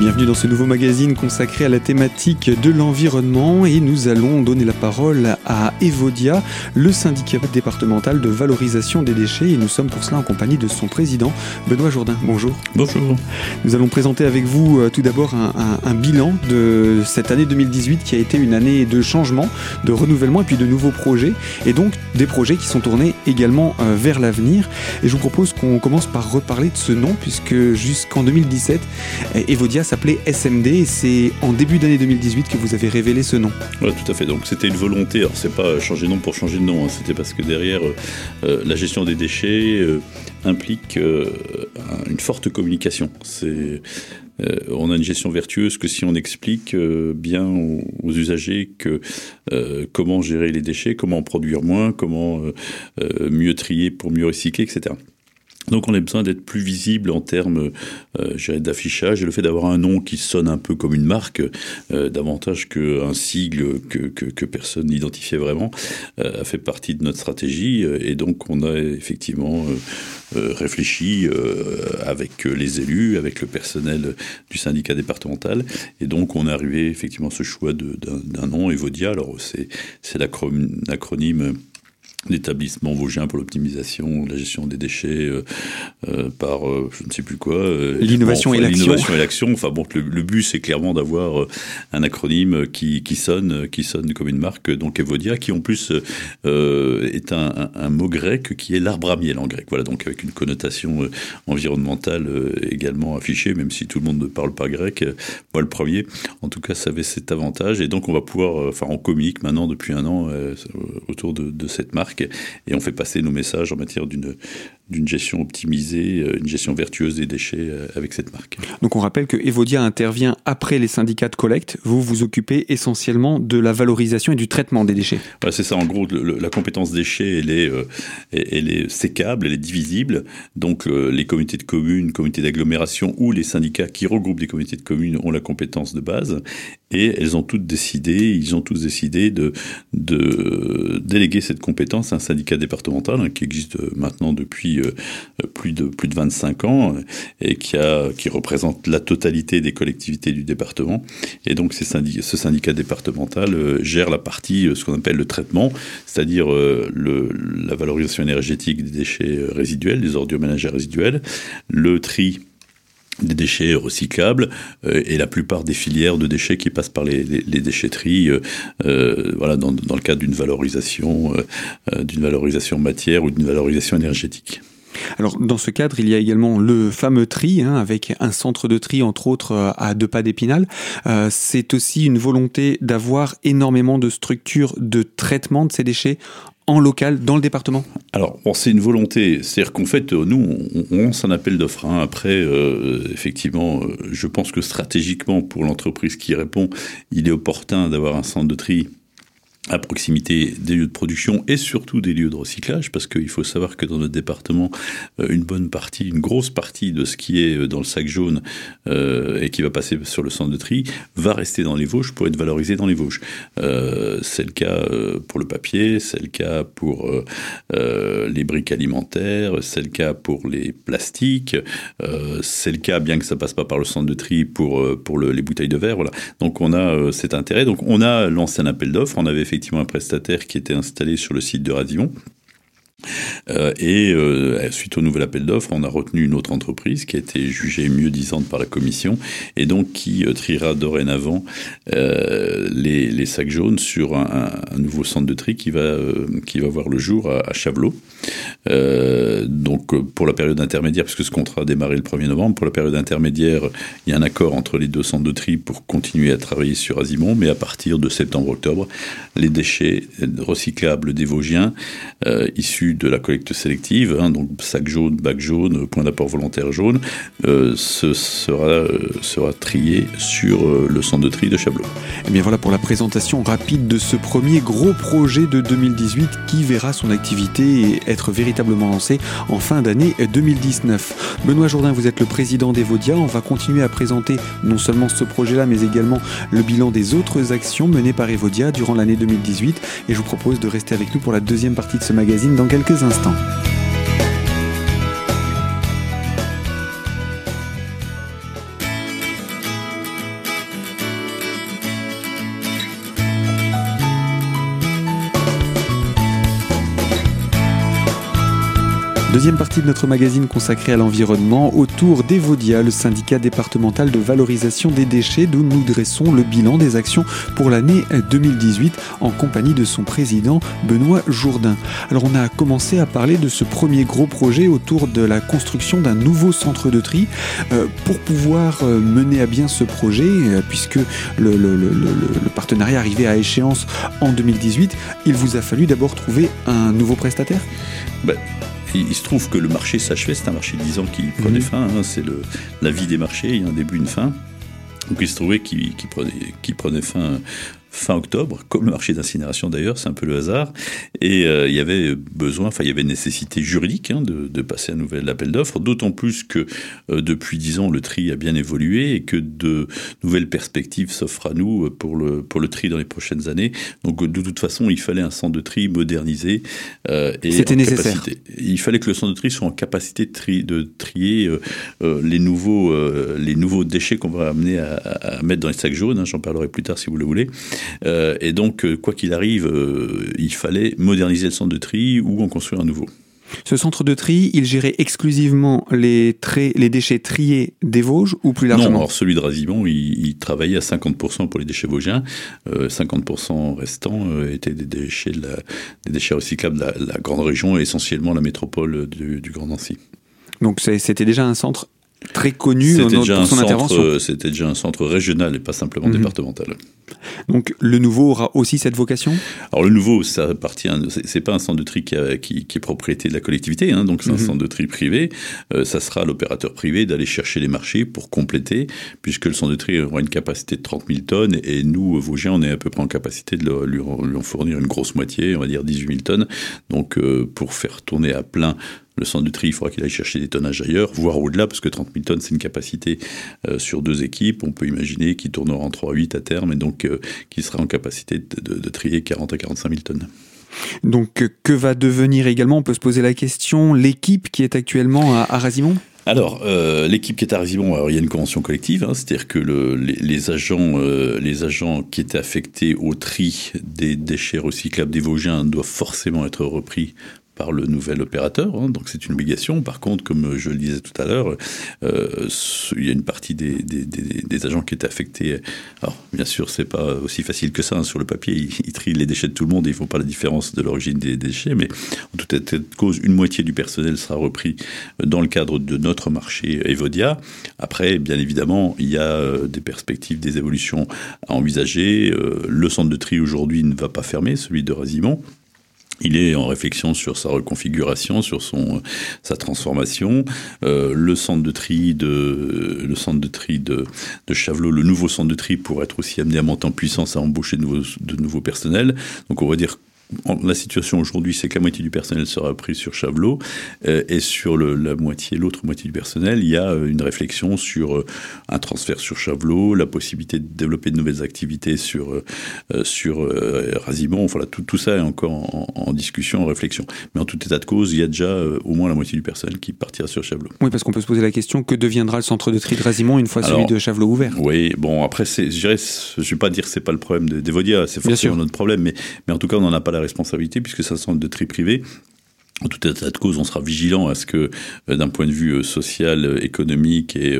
bienvenue dans ce nouveau magazine consacré à la thématique de l'environnement et nous allons donner la parole à Evodia, le syndicat départemental de valorisation des déchets et nous sommes pour cela en compagnie de son président Benoît Jourdain. Bonjour. Bonjour. Nous allons présenter avec vous euh, tout d'abord un, un, bilan de cette année 2018 qui a été une année de changement, de renouvellement et puis de nouveaux projets et donc des projets qui sont tournés également euh, vers l'avenir et je vous propose qu'on commence par reparler de ce nom puisque jusqu'en 2017 Evodia s'appelait SMD et c'est en début d'année 2018 que vous avez révélé ce nom. Oui, tout à fait. Donc c'était une volonté. Alors c'est pas changer de nom pour changer de nom. Hein. C'était parce que derrière euh, euh, la gestion des déchets euh, implique une forte communication. C'est on a une gestion vertueuse que si on explique bien aux, usagers que comment gérer les déchets, comment en produire moins, comment mieux trier pour mieux recycler, etc. Donc on a besoin d'être plus visible en termes euh, d'affichage. Et le fait d'avoir un nom qui sonne un peu comme une marque, euh, davantage qu'un sigle que, personne n'identifiait vraiment, euh, a fait partie de notre stratégie. Et donc on a effectivement réfléchi avec les élus, avec le personnel du syndicat départemental. Et donc on est arrivé effectivement à ce choix d'un nom, Evodia. Alors c'est l'acronyme l'établissement vosgien pour l'optimisation, la gestion des déchets euh, euh, par euh, je ne sais plus quoi. L'innovation et l'action. L'innovation et l'action. Enfin bon, le, but c'est clairement d'avoir un acronyme qui, qui sonne qui sonne comme une marque. Donc Evodia, qui en plus est un, un, mot grec qui est l'arbre à miel en grec. Voilà donc avec une connotation environnementale également affichée, même si tout le monde ne parle pas grec. Moi le premier. En tout cas, ça avait cet avantage et donc on va pouvoir. Enfin, on communique maintenant depuis un an autour de, de cette marque et on fait passer nos messages en matière d'une d'une gestion optimisée, euh, une gestion vertueuse des déchets euh, avec cette marque. Donc on rappelle que Evodia intervient après les syndicats de collecte. Vous vous occupez essentiellement de la valorisation et du traitement des déchets. c'est ça, en gros, la compétence déchets, elle est, euh, elle est sécable, elle est divisible. Donc les comités de communes, comités d'agglomération ou les syndicats qui regroupent des comités de communes ont la compétence de base et elles ont toutes décidé, ils ont tous décidé de, de déléguer cette compétence à un syndicat départemental hein, qui existe maintenant depuis euh, plus de plus de 25 ans et qui représente la totalité des collectivités du département. Et donc ce syndicat départemental euh, gère la partie euh, ce qu'on appelle le traitement, c'est-à-dire la valorisation énergétique des déchets résiduels, des ordures ménagères résiduelles, le tri des déchets recyclables et la plupart des filières de déchets qui passent par les, les, voilà, dans, dans, le cadre d'une valorisation, d'une valorisation matière ou d'une valorisation énergétique. Alors dans ce cadre, il y a également le fameux tri, hein, avec un centre de tri entre autres euh, à deux pas d'Épinal. Euh, c'est aussi une volonté d'avoir énormément de structures de traitement de ces déchets en local dans le département Alors, c'est une volonté. C'est-à-dire qu'en fait, nous, on, lance un appel d'offres. Hein. Après, euh, effectivement, je pense que stratégiquement, pour l'entreprise qui répond, il est opportun d'avoir un centre de tri à proximité des lieux de production et surtout des lieux de recyclage, parce qu'il faut savoir que dans notre département, euh, une bonne partie, une grosse partie de ce qui est euh, dans le sac jaune euh, et qui va passer sur le centre de tri va rester dans les Vosges pour être valorisé dans les Vosges. C'est le cas pour le papier, c'est le cas pour les briques alimentaires, c'est le cas pour les plastiques, c'est le cas, bien que ça passe pas par le centre de tri, pour, pour le, les bouteilles de verre. Donc on a cet intérêt. Donc on a lancé un appel d'offres, on avait effectivement un prestataire qui était installé sur le site de Radivon. Euh, et euh, suite au nouvel appel d'offres, on a retenu une autre entreprise qui a été jugée mieux disante par la commission et donc qui euh, triera dorénavant les, sacs jaunes sur un, nouveau centre de tri qui va, qui va voir le jour à, à donc pour la période intermédiaire, puisque ce contrat a démarré le 1er novembre, pour la période intermédiaire, il y a un accord entre les deux centres de tri pour continuer à travailler sur Azimon, mais à partir de septembre-octobre, les déchets recyclables des Vosgiens issus de la collecte sélective, hein, donc sac jaune, bac jaune, point d'apport volontaire jaune, euh, ce sera, euh, sera trié sur euh, le centre de tri de Chablot. Et eh bien voilà pour la présentation rapide de ce premier gros projet de 2018 qui verra son activité être véritablement lancé en fin d'année 2019. Benoît Jourdain, vous êtes le président d'Evodia. On va continuer à présenter non seulement ce projet-là, mais également le bilan des autres actions menées par Evodia durant l'année 2018. Et je vous propose de rester avec nous pour la deuxième partie de ce magazine dans quelques quelques instants. Deuxième partie de notre magazine consacrée à l'environnement autour d'Evodia, le syndicat départemental de valorisation des déchets, d'où nous dressons le bilan des actions pour l'année 2018 en compagnie de son président Benoît Jourdain. Alors on a commencé à parler de ce premier gros projet autour de la construction d'un nouveau centre de tri. Euh, pour pouvoir euh, mener à bien ce projet, euh, puisque le, partenariat arrivait à échéance en 2018, il vous a fallu d'abord trouver un nouveau prestataire? Il, se trouve que le marché s'achevait, c'est un marché de 10 ans qui prenait mhm. fin, hein, c'est la vie des marchés, il y a un début, une fin. Donc il se trouvait qu'il prenait, prenait fin fin octobre, comme le marché d'incinération d'ailleurs, c'est un peu le hasard. Et euh, il y avait besoin, enfin il y avait nécessité juridique hein, de, de, passer un nouvel appel d'offres, d'autant plus que euh, depuis dix ans le tri a bien évolué et que de nouvelles perspectives s'offrent à nous pour le, pour le tri dans les prochaines années. Donc de toute façon, il fallait un centre de tri modernisé euh, et C'était nécessaire. Capacité. Il fallait que le centre de tri soit en capacité de, tri, de trier euh, euh les, nouveaux, les nouveaux déchets qu'on va amener à, à, mettre dans les sacs jaunes. Hein, J'en parlerai plus tard si vous le voulez. Euh, et donc, euh, quoi qu'il arrive, euh, il fallait moderniser le centre de tri ou en construire un nouveau. Ce centre de tri, il gérait exclusivement les, les déchets triés des Vosges ou plus largement? Non, alors celui de Razimon, il, travaillait à 50% pour les déchets vosgiens. 50% restants étaient des déchets, de la, des déchets recyclables de la, grande région et essentiellement la métropole du, du Grand Nancy. Donc c'était déjà un centre très connu pour son intervention. C'était déjà un centre régional et pas simplement mhm. départemental. Donc le nouveau aura aussi cette vocation? Alors le nouveau, ça appartient, c'est pas un centre de tri qui, qui, est propriété de la collectivité, hein, donc c'est un mhm. centre de tri privé. Euh, ça sera l'opérateur privé d'aller chercher les marchés pour compléter, puisque le centre de tri aura une capacité de 30 000 tonnes et nous, Vosgiens, on est à peu près en capacité de lui, en fournir une grosse moitié, on va dire 18 000 tonnes. Donc euh, pour faire tourner à plein le centre de tri, il faudra qu'il aille chercher des tonnages ailleurs, voire au-delà, parce que 30 000 tonnes, c'est une capacité euh, sur deux équipes. On peut imaginer qu'il tournera en 3-8 à terme, et donc euh, qu'il sera en capacité de, trier 40 à 45 000 tonnes. Donc, que va devenir également, on peut se poser la question, l'équipe qui est actuellement à, Razimon alors, euh, l'équipe qui est à Razimon, il y a une convention collective, hein, c'est-à-dire que les, agents, les agents qui étaient affectés au tri des déchets recyclables des Vosgiens doivent forcément être repris par le nouvel opérateur, hein, donc c'est une obligation. Par contre, comme je le disais tout à l'heure, euh, il y a une partie des, agents qui étaient affectés. Alors, bien sûr, c'est pas aussi facile que ça. Hein, sur le papier, ils, trient les déchets de tout le monde et ils font pas la différence de l'origine des déchets. Mais en tout état de cause, une moitié du personnel sera repris dans le cadre de notre marché Evodia. Après, bien évidemment, il y a euh, des perspectives, des évolutions à envisager. Euh, le centre de tri aujourd'hui ne va pas fermer, celui de Razimont. Il est en réflexion sur sa reconfiguration, sur son sa transformation. Euh, le centre de tri de le centre de tri de, de Chavelot, le nouveau centre de tri pour être aussi amené à monter en puissance, à embaucher de nouveaux, de nouveaux personnels. Donc on va dire la situation aujourd'hui, c'est que la moitié du personnel sera pris sur Chavelot euh, et sur le, la moitié, l'autre moitié du personnel, il y a euh, une réflexion sur euh, un transfert sur Chavelot, la possibilité de développer de nouvelles activités sur sur Razimon. Voilà, tout, tout ça est encore en, discussion, en réflexion. Mais en tout état de cause, il y a déjà au moins la moitié du personnel qui partira sur Chavelot. Oui, parce qu'on peut se poser la question que deviendra le centre de tri de Razimon une fois celui de Chavelot ouvert? Oui, bon après, je je vais pas dire que c'est pas le problème d'Evodia, c'est forcément notre problème, mais mais en tout cas, on n'en a pas la responsabilité puisque ça semble de tri privé. En tout état de cause, on sera vigilant à ce que, euh, d'un point de vue euh, social, euh, économique et,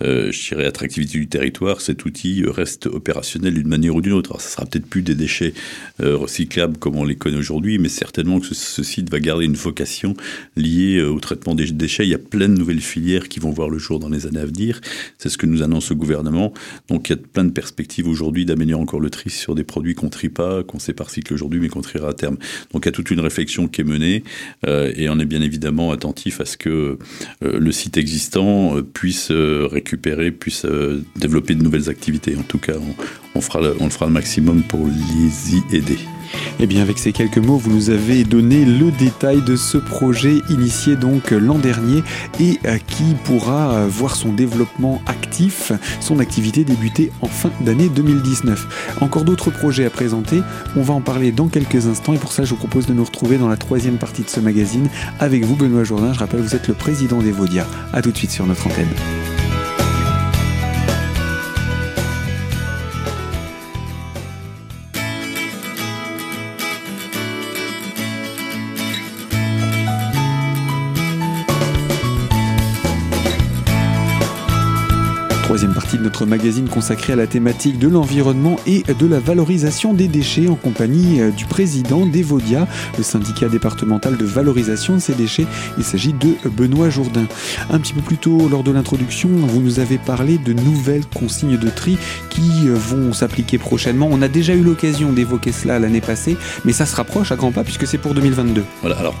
je dirais, attractivité du territoire, cet outil reste opérationnel d'une manière ou d'une autre. Alors, ça sera peut-être plus des déchets recyclables comme on les connaît aujourd'hui, mais certainement que ce, site va garder une vocation liée au traitement des déchets. Il y a plein de nouvelles filières qui vont voir le jour dans les années à venir. C'est ce que nous annonce le gouvernement. Donc, il y a plein de perspectives aujourd'hui d'améliorer encore le tri sur des produits qu'on trie pas, qu'on sait par cycle aujourd'hui, mais qu'on triera à terme. Donc, il y a toute une réflexion qui est menée. Euh, et on est bien évidemment attentif à ce que euh, le site existant euh, puisse récupérer, puisse développer de nouvelles activités. En tout cas, on, on fera le maximum pour les y aider. Et eh bien avec ces quelques mots, vous nous avez donné le détail de ce projet initié donc l'an dernier et euh, qui pourra euh, voir son développement actif, son activité débuter en fin d'année 2019. Encore d'autres projets à présenter, on va en parler dans quelques instants et pour ça je vous propose de nous retrouver dans la troisième partie de ce magazine avec vous Benoît Jourdain. Je rappelle, vous êtes le président des Vaudia. A tout de suite sur notre antenne. Troisième partie de notre magazine consacrée à la thématique de l'environnement et de la valorisation des déchets en compagnie euh, du président d'Evodia, le syndicat départemental de valorisation de ces déchets. Il s'agit de Benoît Jourdain. Un petit peu plus tôt, lors de l'introduction, vous nous avez parlé de nouvelles consignes de tri qui euh, vont s'appliquer prochainement. On a déjà eu l'occasion d'évoquer cela l'année passée, mais ça se rapproche à grands pas puisque c'est pour 2022. Voilà, alors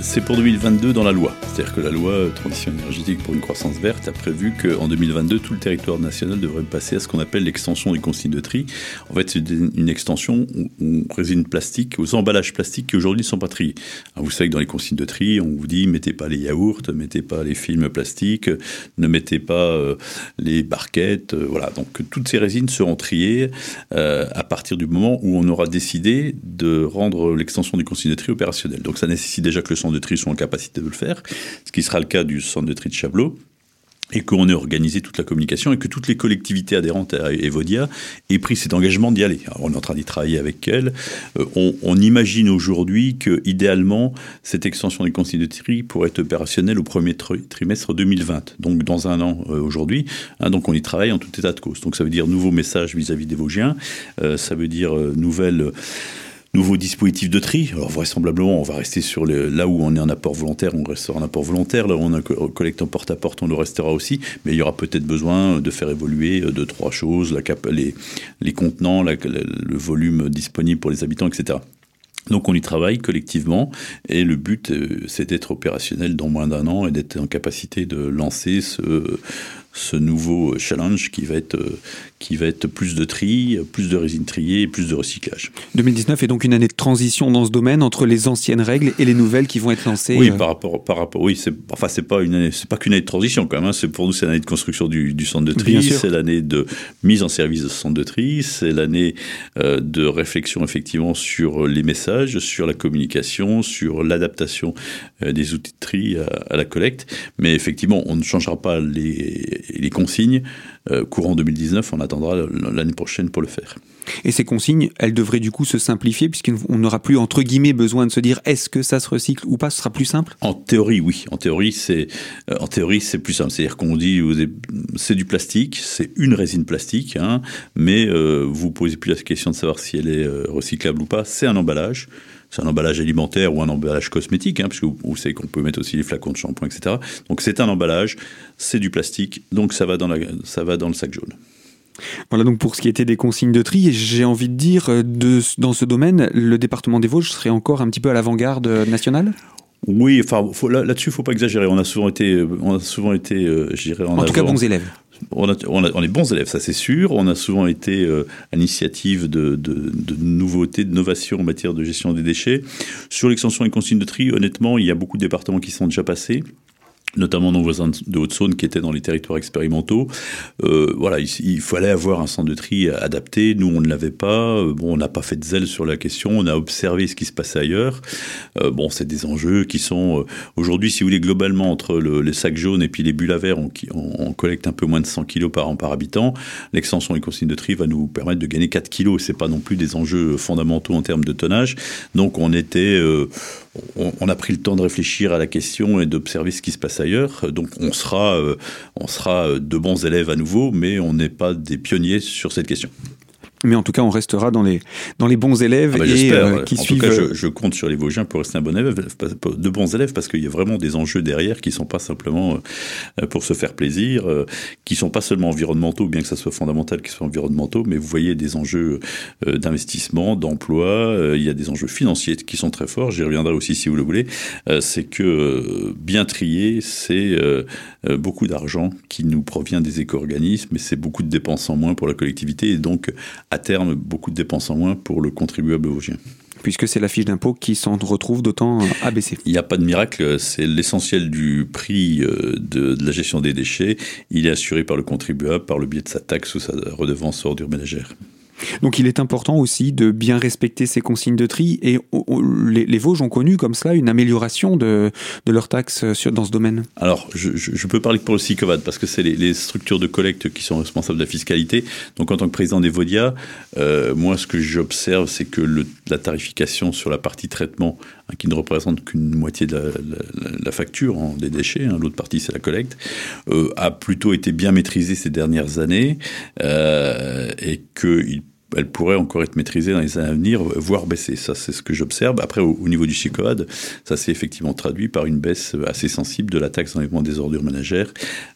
c'est pour 2022 dans la loi. C'est-à-dire que la loi transition énergétique pour une croissance verte a prévu qu'en 2022, tout le territoire national devrait passer à ce qu'on appelle l'extension des consignes de tri. En fait, c'est une extension aux résines plastiques, aux emballages plastiques qui aujourd'hui ne sont pas triés. vous savez que dans les consignes de tri, on vous dit mettez pas les yaourts, mettez pas les films plastiques, ne mettez pas euh, les barquettes. Euh, voilà, donc toutes ces résines seront triées euh, à partir du moment où on aura décidé de rendre l'extension des consignes de tri opérationnelle. Donc ça nécessite déjà que le centre de tri soit en capacité de le faire, ce qui sera le cas du centre de tri de Chablot et qu'on ait organisé toute la communication et que toutes les collectivités adhérentes à Evodia aient pris cet engagement d'y aller. on est en train d'y travailler avec elles. Euh, on, imagine aujourd'hui que, idéalement, cette extension des consignes de tri pourrait être opérationnelle au premier trimestre 2020, donc dans un an euh, aujourd'hui. Hein, donc on y travaille en tout état de cause. Donc ça veut dire nouveaux messages vis-à-vis des Vosgiens, euh, ça veut dire nouvelles nouveau dispositif de tri. Alors vraisemblablement, on va rester sur le, là où on est en apport volontaire, on restera en apport volontaire. Là où on collecte en porte à porte, on le restera aussi. Mais il y aura peut-être besoin de faire évoluer euh, deux trois choses, la cap, les, les contenants, le volume disponible pour les habitants, etc. Donc on y travaille collectivement et le but euh, c'est d'être opérationnel dans moins d'un an et d'être en capacité de lancer ce, ce nouveau challenge qui va être, qui va être plus de tri, plus de résine triée et plus de recyclage. 2019 est donc une année de transition dans ce domaine entre les anciennes règles et les nouvelles qui vont être lancées. Oui, euh. par rapport, par rapport, oui, c'est, enfin c'est pas une c'est pas qu'une année de transition quand même. Hein. c'est pour nous c'est l'année de construction du, du centre de tri, c'est l'année de mise en service de ce centre de tri, c'est l'année euh, de réflexion effectivement sur les messages, sur la communication, sur l'adaptation euh, des outils de tri à, à la collecte. Mais effectivement, on ne changera pas les les consignes, euh, courant 2019, on attendra l'année prochaine pour le faire. Et ces consignes, elles devraient du coup se simplifier puisqu'on n'aura plus entre guillemets besoin de se dire est-ce que ça se recycle ou pas, ce sera plus simple? En théorie, oui. En théorie, c'est euh, en théorie c'est plus simple. C'est-à-dire qu'on dit c'est du plastique, c'est une résine plastique, hein, mais euh, vous posez plus la question de savoir si elle est recyclable ou pas. C'est un emballage c'est un emballage alimentaire ou un emballage cosmétique, hein, parce que vous, savez qu'on peut mettre aussi les flacons de shampoing, etc. Donc c'est un emballage, c'est du plastique, donc ça va dans, la, ça va dans le sac jaune. Voilà donc pour ce qui était des consignes de tri, j'ai envie de dire, euh, de, dans ce domaine, le département des Vosges serait encore un petit peu à l'avant-garde nationale? Oui, enfin là-dessus, il ne faut pas exagérer. On a souvent été, on a souvent été, euh, je dirais, en, en tout cas bons élèves on, est bons élèves, ça c'est sûr. On a souvent été euh, à l'initiative de, nouveautés, d'innovations en matière de gestion des déchets. Sur l'extension des consignes de tri, honnêtement, il y a beaucoup de départements qui sont déjà passés notamment nos voisins de Haute-Saône qui étaient dans les territoires expérimentaux. Euh, voilà, il, fallait avoir un centre de tri adapté. Nous, on ne l'avait pas. Euh, bon, on n'a pas fait de zèle sur la question. On a observé ce qui se passait ailleurs. Euh, bon, c'est des enjeux qui sont aujourd'hui, si vous voulez, globalement entre les sacs jaunes et puis les bulles à verre, on, on, collecte un peu moins de 100 kilos par an par habitant. L'extension des consignes de tri va nous permettre de gagner 4 kilos. C'est pas non plus des enjeux fondamentaux en termes de tonnage. Donc, on était on, a pris le temps de réfléchir à la question et d'observer ce qui se passe ailleurs. Donc on sera, euh, sera de bons élèves à nouveau, mais on n'est pas des pionniers sur cette question mais en tout cas, on restera dans les, dans les bons élèves ah bah, et euh, qui en suivent. Tout cas, je, je, compte sur les Vosgiens pour rester un bon élève, de bons élèves, parce qu'il y a vraiment des enjeux derrière qui sont pas simplement euh, pour se faire plaisir, euh, qui sont pas seulement environnementaux, bien que ça soit fondamental qu'ils soient environnementaux, mais vous voyez des enjeux d'investissement, d'emploi, il y a des enjeux financiers qui sont très forts. J'y reviendrai aussi si vous le voulez. c'est que bien trier, c'est beaucoup d'argent qui nous provient des éco-organismes, et c'est beaucoup de dépenses en moins pour la collectivité, et donc à terme beaucoup de dépenses en moins pour le contribuable vosgien puisque c'est la fiche d'impôt qui s'en retrouve d'autant abaissée. Il n'y a pas de miracle, c'est l'essentiel du prix euh, de, la gestion des déchets. Il est assuré par le contribuable par le biais de sa taxe ou sa redevance ordure ménagère. Donc il est important aussi de bien respecter ces consignes de tri et les, Vosges ont connu comme cela une amélioration de, de leurs taxes dans ce domaine. Alors je, peux parler pour le SICOVAD parce que c'est les, structures de collecte qui sont responsables de la fiscalité. Donc en tant que président des Vodia, euh, moi ce que j'observe c'est que la tarification sur la partie traitement hein, qui ne représente qu'une moitié de la, facture hein, des déchets, hein, l'autre partie c'est la collecte, euh, a plutôt été bien maîtrisée ces dernières années euh, et qu'il elle pourrait encore être maîtrisée dans les années à venir, voire baisser. Ça, c'est ce que j'observe. Après, au, niveau du CICOAD, ça s'est effectivement traduit par une baisse assez sensible de la taxe d'enlèvement des ordures ménagères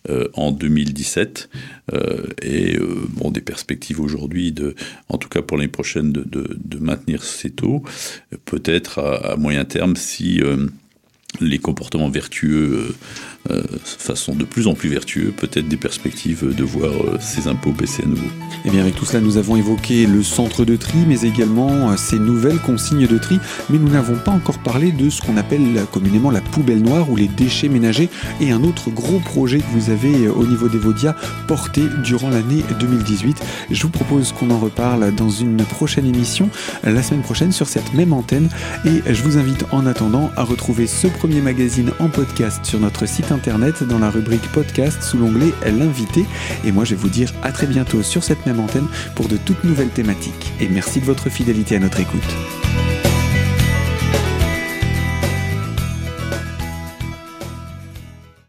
euh, en 2017. Euh, et euh, bon, des perspectives aujourd'hui, en tout cas pour l'année prochaine, de, maintenir ces taux. Peut-être à, moyen terme si les comportements vertueux euh, façon de plus en plus vertueux, peut-être des perspectives de voir euh, ces impôts baisser à nouveau. Et eh bien avec tout cela, nous avons évoqué le centre de tri, mais également euh, ces nouvelles consignes de tri, mais nous n'avons pas encore parlé de ce qu'on appelle communément la poubelle noire ou les déchets ménagers, et un autre gros projet que vous avez au niveau des Vaudia porté durant l'année 2018. Je vous propose qu'on en reparle dans une prochaine émission, la semaine prochaine sur cette même antenne, et je vous invite en attendant à retrouver ce premier magazine en podcast sur notre site dans la rubrique podcast sous l'onglet L'invité. Et moi, je vais vous dire à très bientôt sur cette même antenne pour de toutes nouvelles thématiques. Et merci de votre fidélité à notre écoute.